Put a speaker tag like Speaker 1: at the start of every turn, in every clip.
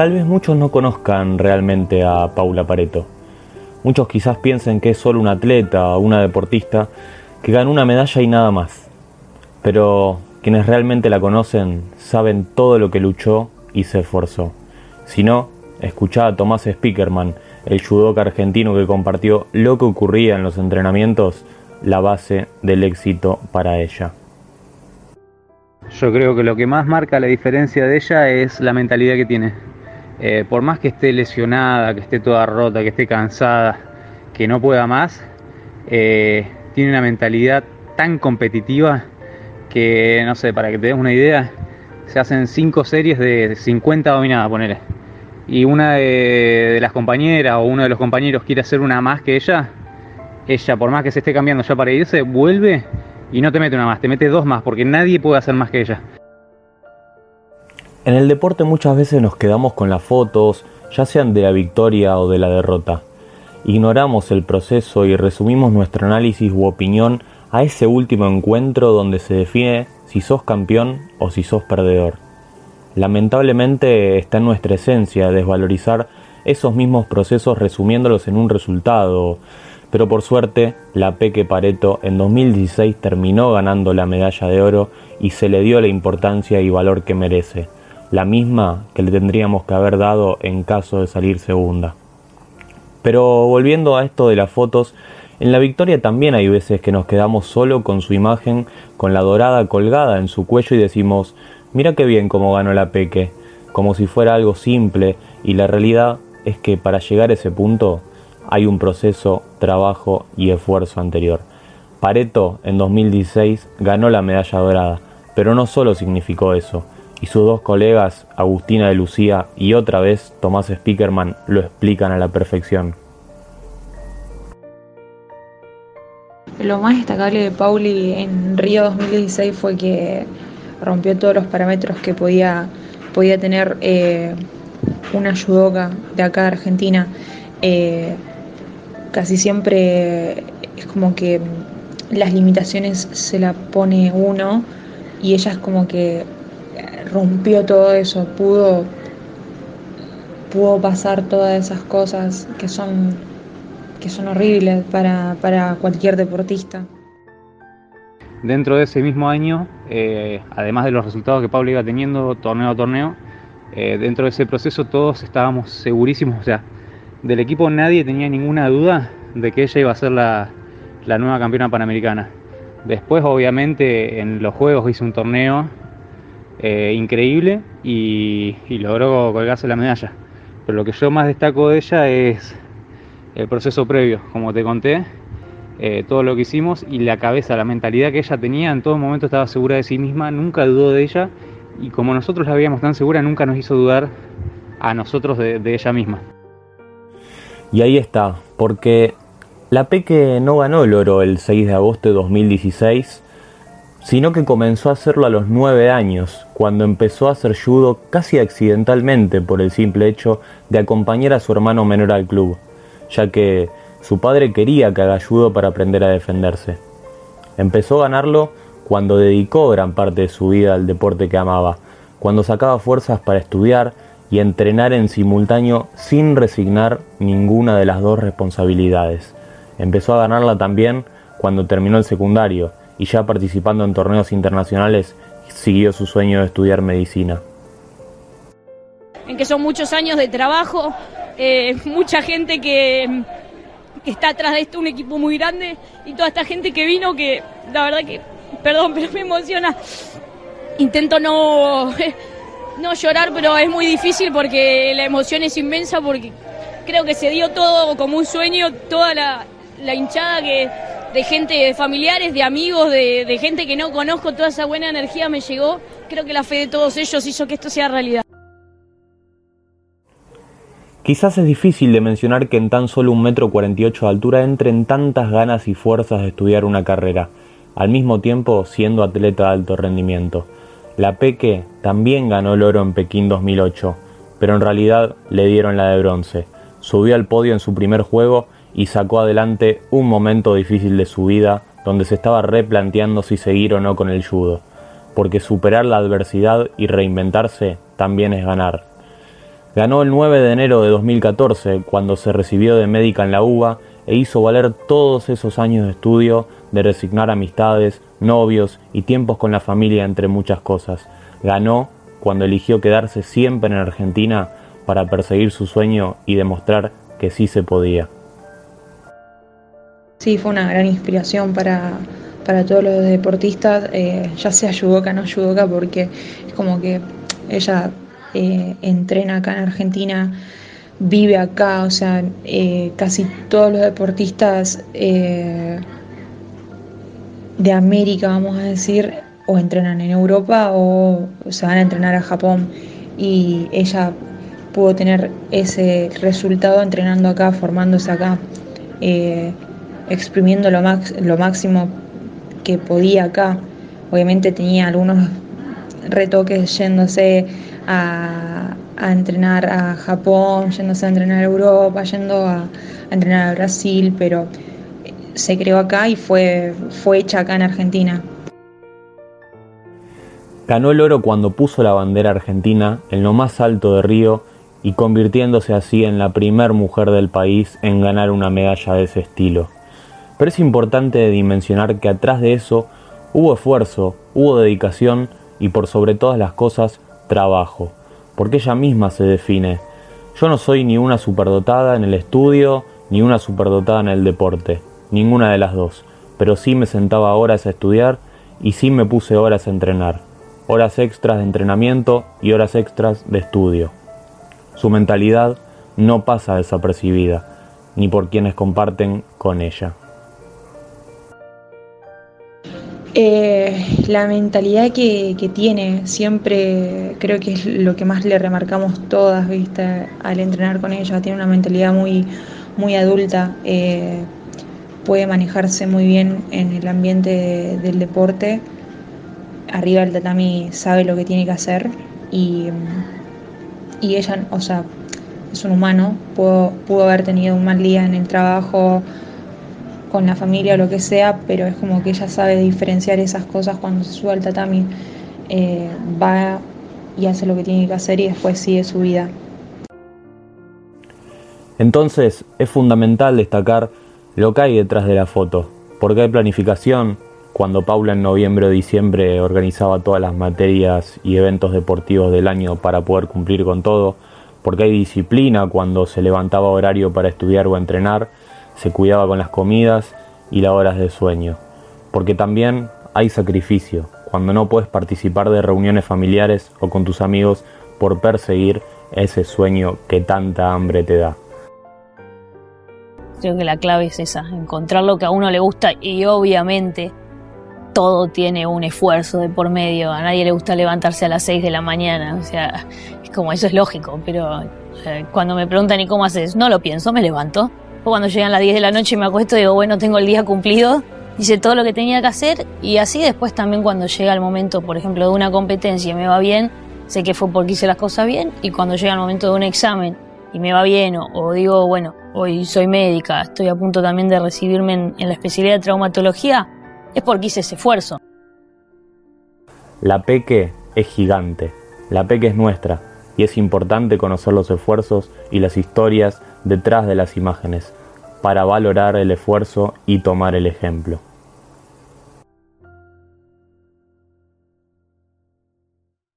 Speaker 1: Tal vez muchos no conozcan realmente a Paula Pareto. Muchos quizás piensen que es solo una atleta o una deportista que ganó una medalla y nada más. Pero quienes realmente la conocen saben todo lo que luchó y se esforzó. Si no, escuchá a Tomás Spickerman, el judoka argentino que compartió lo que ocurría en los entrenamientos, la base del éxito para ella.
Speaker 2: Yo creo que lo que más marca la diferencia de ella es la mentalidad que tiene. Eh, por más que esté lesionada, que esté toda rota, que esté cansada, que no pueda más, eh, tiene una mentalidad tan competitiva que, no sé, para que te des una idea, se hacen 5 series de 50 dominadas, ponele. Y una de, las compañeras o uno de los compañeros quiere hacer una más que ella, ella, por más que se esté cambiando ya para irse, vuelve y no te mete una más, te mete dos más, porque nadie puede hacer más que ella.
Speaker 1: En el deporte muchas veces nos quedamos con las fotos, ya sean de la victoria o de la derrota. Ignoramos el proceso y resumimos nuestro análisis u opinión a ese último encuentro donde se define si sos campeón o si sos perdedor. Lamentablemente está en nuestra esencia desvalorizar esos mismos procesos resumiéndolos en un resultado, pero por suerte la Peque Pareto en 2016 terminó ganando la medalla de oro y se le dio la importancia y valor que merece la misma que le tendríamos que haber dado en caso de salir segunda. Pero volviendo a esto de las fotos, en la victoria también hay veces que nos quedamos solo con su imagen, con la dorada colgada en su cuello y decimos, mira qué bien cómo ganó la Peque, como si fuera algo simple, y la realidad es que para llegar a ese punto hay un proceso, trabajo y esfuerzo anterior. Pareto en 2016 ganó la medalla dorada, pero no solo significó eso, y sus dos colegas, Agustina de Lucía y otra vez Tomás Spickerman, lo explican a la perfección.
Speaker 3: Lo más destacable de Pauli en Río 2016 fue que rompió todos los parámetros que podía, podía tener eh, una judoka de acá de Argentina. Eh, casi siempre es como que las limitaciones se la pone uno y ella es como que rompió todo eso, pudo, pudo pasar todas esas cosas que son, que son horribles para, cualquier deportista.
Speaker 2: Dentro de ese mismo año, eh, además de los resultados que Pablo iba teniendo torneo a torneo, eh, dentro de ese proceso todos estábamos segurísimos, o sea, del equipo nadie tenía ninguna duda de que ella iba a ser la, la nueva campeona panamericana. Después, obviamente, en los Juegos hizo un torneo eh, increíble y, logró colgarse la medalla. Pero lo que yo más destaco de ella es el proceso previo, como te conté, eh, todo lo que hicimos y la cabeza, la mentalidad que ella tenía, en todo momento estaba segura de sí misma, nunca dudó de ella y como nosotros la veíamos tan segura, nunca nos hizo dudar a nosotros de, de ella misma.
Speaker 1: Y ahí está, porque la Peque no ganó el oro el 6 de agosto de 2016, sino que comenzó a hacerlo a los nueve años, cuando empezó a hacer judo casi accidentalmente por el simple hecho de acompañar a su hermano menor al club, ya que su padre quería que haga judo para aprender a defenderse. Empezó a ganarlo cuando dedicó gran parte de su vida al deporte que amaba, cuando sacaba fuerzas para estudiar y entrenar en simultáneo sin resignar ninguna de las dos responsabilidades. Empezó a ganarla también cuando terminó el secundario, y ya participando en torneos internacionales siguió su sueño de estudiar medicina.
Speaker 4: En que son muchos años de trabajo, eh, mucha gente que, está atrás de esto, un equipo muy grande y toda esta gente que vino que la verdad que, perdón, pero me emociona. Intento no, no llorar, pero es muy difícil porque la emoción es inmensa porque creo que se dio todo como un sueño, toda la, la hinchada que de gente, de familiares, de amigos, de, gente que no conozco, toda esa buena energía me llegó. Creo que la fe de todos ellos hizo que esto sea realidad.
Speaker 1: Quizás es difícil de mencionar que en tan solo un metro cuarenta y ocho de altura entren tantas ganas y fuerzas de estudiar una carrera, al mismo tiempo siendo atleta de alto rendimiento. La Peque también ganó el oro en Pekín 2008, pero en realidad le dieron la de bronce. Subió al podio en su primer juego y sacó adelante un momento difícil de su vida donde se estaba replanteando si seguir o no con el judo, porque superar la adversidad y reinventarse también es ganar. Ganó el 9 de enero de 2014 cuando se recibió de médica en la UBA e hizo valer todos esos años de estudio, de resignar amistades, novios y tiempos con la familia entre muchas cosas. Ganó cuando eligió quedarse siempre en Argentina para perseguir su sueño y demostrar que sí se podía.
Speaker 3: Sí, fue una gran inspiración para, todos los deportistas, eh, ya sea judoka no judoka, porque es como que ella eh, entrena acá en Argentina, vive acá, o sea, eh, casi todos los deportistas de América, vamos a decir, o entrenan en Europa o se van a entrenar a Japón. Y ella pudo tener ese resultado entrenando acá, formándose acá exprimiendo lo, máximo que podía acá. Obviamente tenía algunos retoques yéndose a, entrenar a Japón, yéndose a entrenar a Europa, yendo a, entrenar a Brasil, pero se creó acá y fue, fue hecha acá en Argentina.
Speaker 1: Ganó el oro cuando puso la bandera argentina en lo más alto de Río y convirtiéndose así en la primer mujer del país en ganar una medalla de ese estilo. Pero es importante dimensionar que atrás de eso hubo esfuerzo, hubo dedicación y por sobre todas las cosas, trabajo. Porque ella misma se define. Yo no soy ni una superdotada en el estudio, ni una superdotada en el deporte. Ninguna de las dos. Pero sí me sentaba horas a estudiar y sí me puse horas a entrenar. Horas extras de entrenamiento y horas extras de estudio. Su mentalidad no pasa desapercibida, ni por quienes comparten con ella.
Speaker 3: Eh, la mentalidad que, tiene siempre creo que es lo que más le remarcamos todas, ¿viste? Al entrenar con ella, tiene una mentalidad muy, muy adulta, eh, puede manejarse muy bien en el ambiente del deporte, arriba del tatami sabe lo que tiene que hacer y, y ella, o sea, es un humano, pudo haber tenido un mal día en el trabajo, con la familia o lo que sea, pero es como que ella sabe diferenciar esas cosas cuando se sube al eh, va y hace lo que tiene que hacer y después sigue su vida.
Speaker 1: Entonces es fundamental destacar lo que hay detrás de la foto, porque hay planificación, cuando Paula en noviembre o diciembre organizaba todas las materias y eventos deportivos del año para poder cumplir con todo, porque hay disciplina cuando se levantaba horario para estudiar o entrenar, se cuidaba con las comidas y las horas de sueño, porque también hay sacrificio cuando no puedes participar de reuniones familiares o con tus amigos por perseguir ese sueño que tanta hambre te da.
Speaker 4: Creo que la clave es esa, encontrar lo que a uno le gusta y obviamente todo tiene un esfuerzo de por medio. A nadie le gusta levantarse a las 6 de la mañana, o sea, es como eso es lógico, pero eh, cuando me preguntan ¿y cómo haces? No lo pienso, me levanto cuando llegan las 10 de la noche me acuesto digo, bueno, tengo el día cumplido, hice todo lo que tenía que hacer y así después también cuando llega el momento, por ejemplo, de una competencia y me va bien, sé que fue porque hice las cosas bien y cuando llega el momento de un examen y me va bien o, digo, bueno, hoy soy médica, estoy a punto también de recibirme en, en la especialidad de traumatología, es porque hice ese esfuerzo.
Speaker 1: La Peque es gigante, la Peque es nuestra y es importante conocer los esfuerzos y las historias detrás de las imágenes para valorar el esfuerzo y tomar el ejemplo.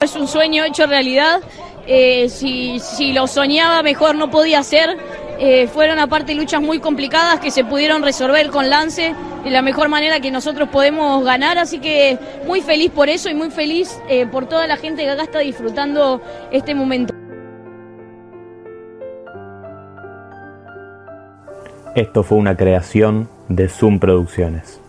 Speaker 4: Es un sueño hecho realidad. Eh, si, si, lo soñaba mejor no podía ser. Eh, fueron aparte luchas muy complicadas que se pudieron resolver con Lance de la mejor manera que nosotros podemos ganar. Así que muy feliz por eso y muy feliz eh, por toda la gente que acá está disfrutando este momento.
Speaker 1: Esto fue una creación de Zoom Producciones.